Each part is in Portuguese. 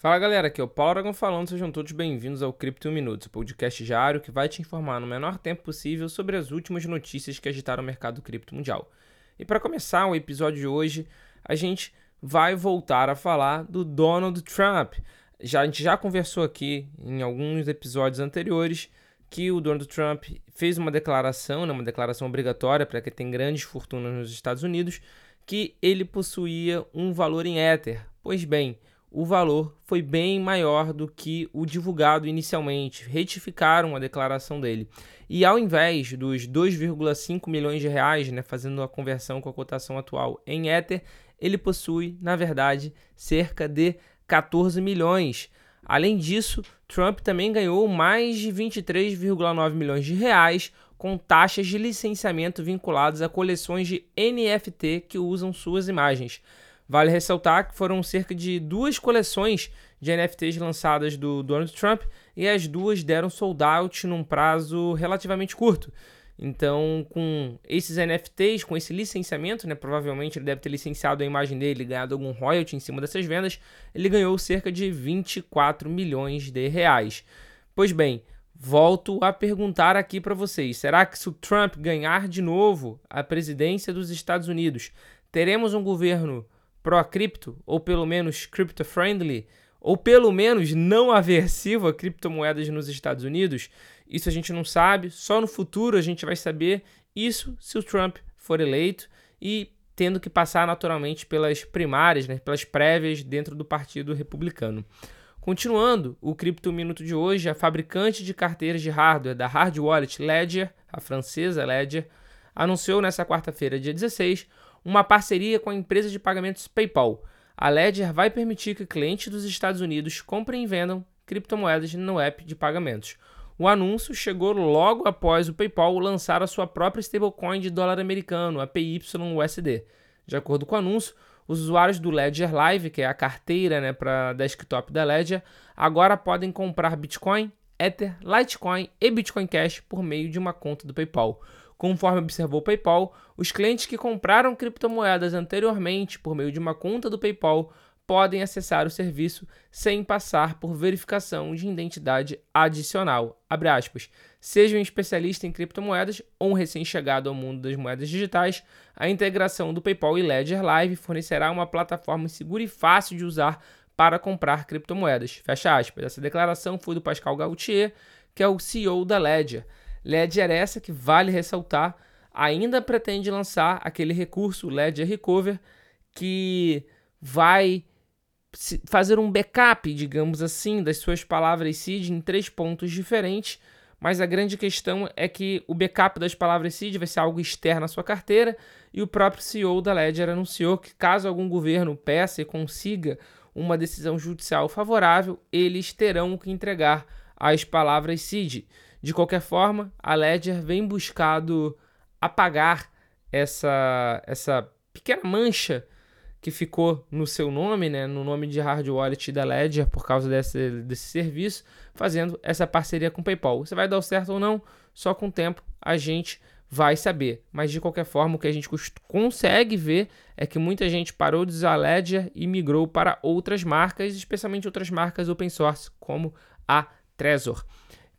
Fala galera, aqui é o Paulo Aragão falando, sejam todos bem-vindos ao Cripto Minutos, o podcast diário que vai te informar no menor tempo possível sobre as últimas notícias que agitaram o mercado cripto mundial. E para começar o episódio de hoje, a gente vai voltar a falar do Donald Trump. Já, a gente já conversou aqui em alguns episódios anteriores que o Donald Trump fez uma declaração, né, uma declaração obrigatória para quem tem grandes fortunas nos Estados Unidos, que ele possuía um valor em Ether. Pois bem, o valor foi bem maior do que o divulgado inicialmente. Retificaram a declaração dele. E ao invés dos 2,5 milhões de reais, né, fazendo a conversão com a cotação atual em Ether, ele possui, na verdade, cerca de 14 milhões. Além disso, Trump também ganhou mais de 23,9 milhões de reais com taxas de licenciamento vinculadas a coleções de NFT que usam suas imagens. Vale ressaltar que foram cerca de duas coleções de NFTs lançadas do Donald Trump e as duas deram sold out num prazo relativamente curto. Então, com esses NFTs, com esse licenciamento, né, provavelmente ele deve ter licenciado a imagem dele ganhado algum royalty em cima dessas vendas, ele ganhou cerca de 24 milhões de reais. Pois bem, volto a perguntar aqui para vocês: será que se o Trump ganhar de novo a presidência dos Estados Unidos, teremos um governo pró-cripto, ou pelo menos crypto-friendly, ou pelo menos não aversivo a criptomoedas nos Estados Unidos? Isso a gente não sabe, só no futuro a gente vai saber isso se o Trump for eleito e tendo que passar naturalmente pelas primárias, né, pelas prévias dentro do Partido Republicano. Continuando o Cripto Minuto de hoje, a fabricante de carteiras de hardware da Hard Wallet Ledger, a francesa Ledger, anunciou nesta quarta-feira, dia 16, uma parceria com a empresa de pagamentos PayPal. A Ledger vai permitir que clientes dos Estados Unidos comprem e vendam criptomoedas no app de pagamentos. O anúncio chegou logo após o PayPal lançar a sua própria stablecoin de dólar americano, a PYUSD. De acordo com o anúncio, os usuários do Ledger Live, que é a carteira né, para desktop da Ledger, agora podem comprar Bitcoin, Ether, Litecoin e Bitcoin Cash por meio de uma conta do PayPal. Conforme observou o PayPal, os clientes que compraram criptomoedas anteriormente por meio de uma conta do PayPal podem acessar o serviço sem passar por verificação de identidade adicional. Seja um especialista em criptomoedas ou um recém-chegado ao mundo das moedas digitais, a integração do PayPal e Ledger Live fornecerá uma plataforma segura e fácil de usar para comprar criptomoedas. Fecha aspas. Essa declaração foi do Pascal Gautier, que é o CEO da Ledger. Ledger essa que vale ressaltar, ainda pretende lançar aquele recurso Ledger Recover que vai fazer um backup, digamos assim, das suas palavras seed em três pontos diferentes, mas a grande questão é que o backup das palavras seed vai ser algo externo à sua carteira e o próprio CEO da Ledger anunciou que caso algum governo peça e consiga uma decisão judicial favorável, eles terão que entregar as palavras seed. De qualquer forma, a Ledger vem buscado apagar essa, essa pequena mancha que ficou no seu nome, né, no nome de hard wallet da Ledger por causa desse, desse serviço, fazendo essa parceria com o PayPal. Se vai dar certo ou não, só com o tempo a gente vai saber. Mas de qualquer forma, o que a gente consegue ver é que muita gente parou de usar a Ledger e migrou para outras marcas, especialmente outras marcas open source, como a Trezor.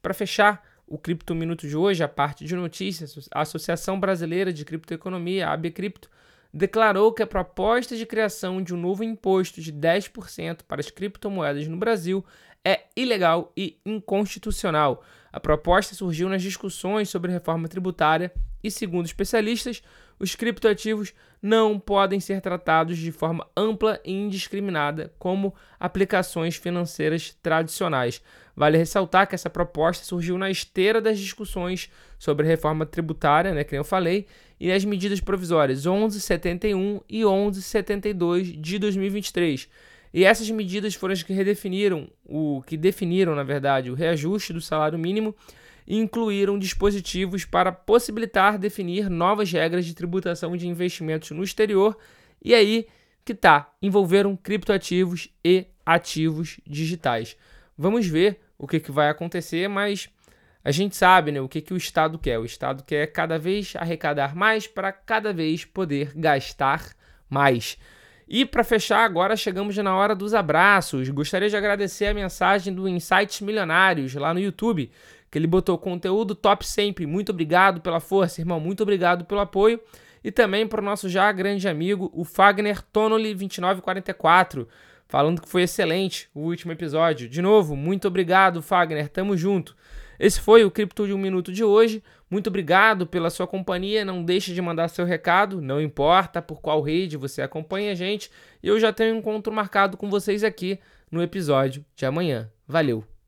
Para fechar, o Cripto Minuto de hoje, a parte de notícias, a Associação Brasileira de Criptoeconomia, a AB Cripto, declarou que a proposta de criação de um novo imposto de 10% para as criptomoedas no Brasil é ilegal e inconstitucional. A proposta surgiu nas discussões sobre reforma tributária e, segundo especialistas, os criptoativos não podem ser tratados de forma ampla e indiscriminada como aplicações financeiras tradicionais. Vale ressaltar que essa proposta surgiu na esteira das discussões sobre reforma tributária, né, que eu falei, e as medidas provisórias 1171 e 1172 de 2023. E essas medidas foram as que redefiniram o que definiram, na verdade, o reajuste do salário mínimo incluíram dispositivos para possibilitar definir novas regras de tributação de investimentos no exterior. E aí que tá, envolveram criptoativos e ativos digitais. Vamos ver o que, que vai acontecer, mas a gente sabe né, o que, que o Estado quer. O Estado quer cada vez arrecadar mais para cada vez poder gastar mais. E para fechar, agora chegamos na hora dos abraços. Gostaria de agradecer a mensagem do Insights Milionários lá no YouTube, que ele botou conteúdo top sempre. Muito obrigado pela força, irmão. Muito obrigado pelo apoio. E também para o nosso já grande amigo, o Fagner Tonoli 2944, falando que foi excelente o último episódio. De novo, muito obrigado, Fagner. Tamo junto. Esse foi o Cripto de um Minuto de hoje. Muito obrigado pela sua companhia. Não deixe de mandar seu recado, não importa por qual rede você acompanha a gente. Eu já tenho um encontro marcado com vocês aqui no episódio de amanhã. Valeu!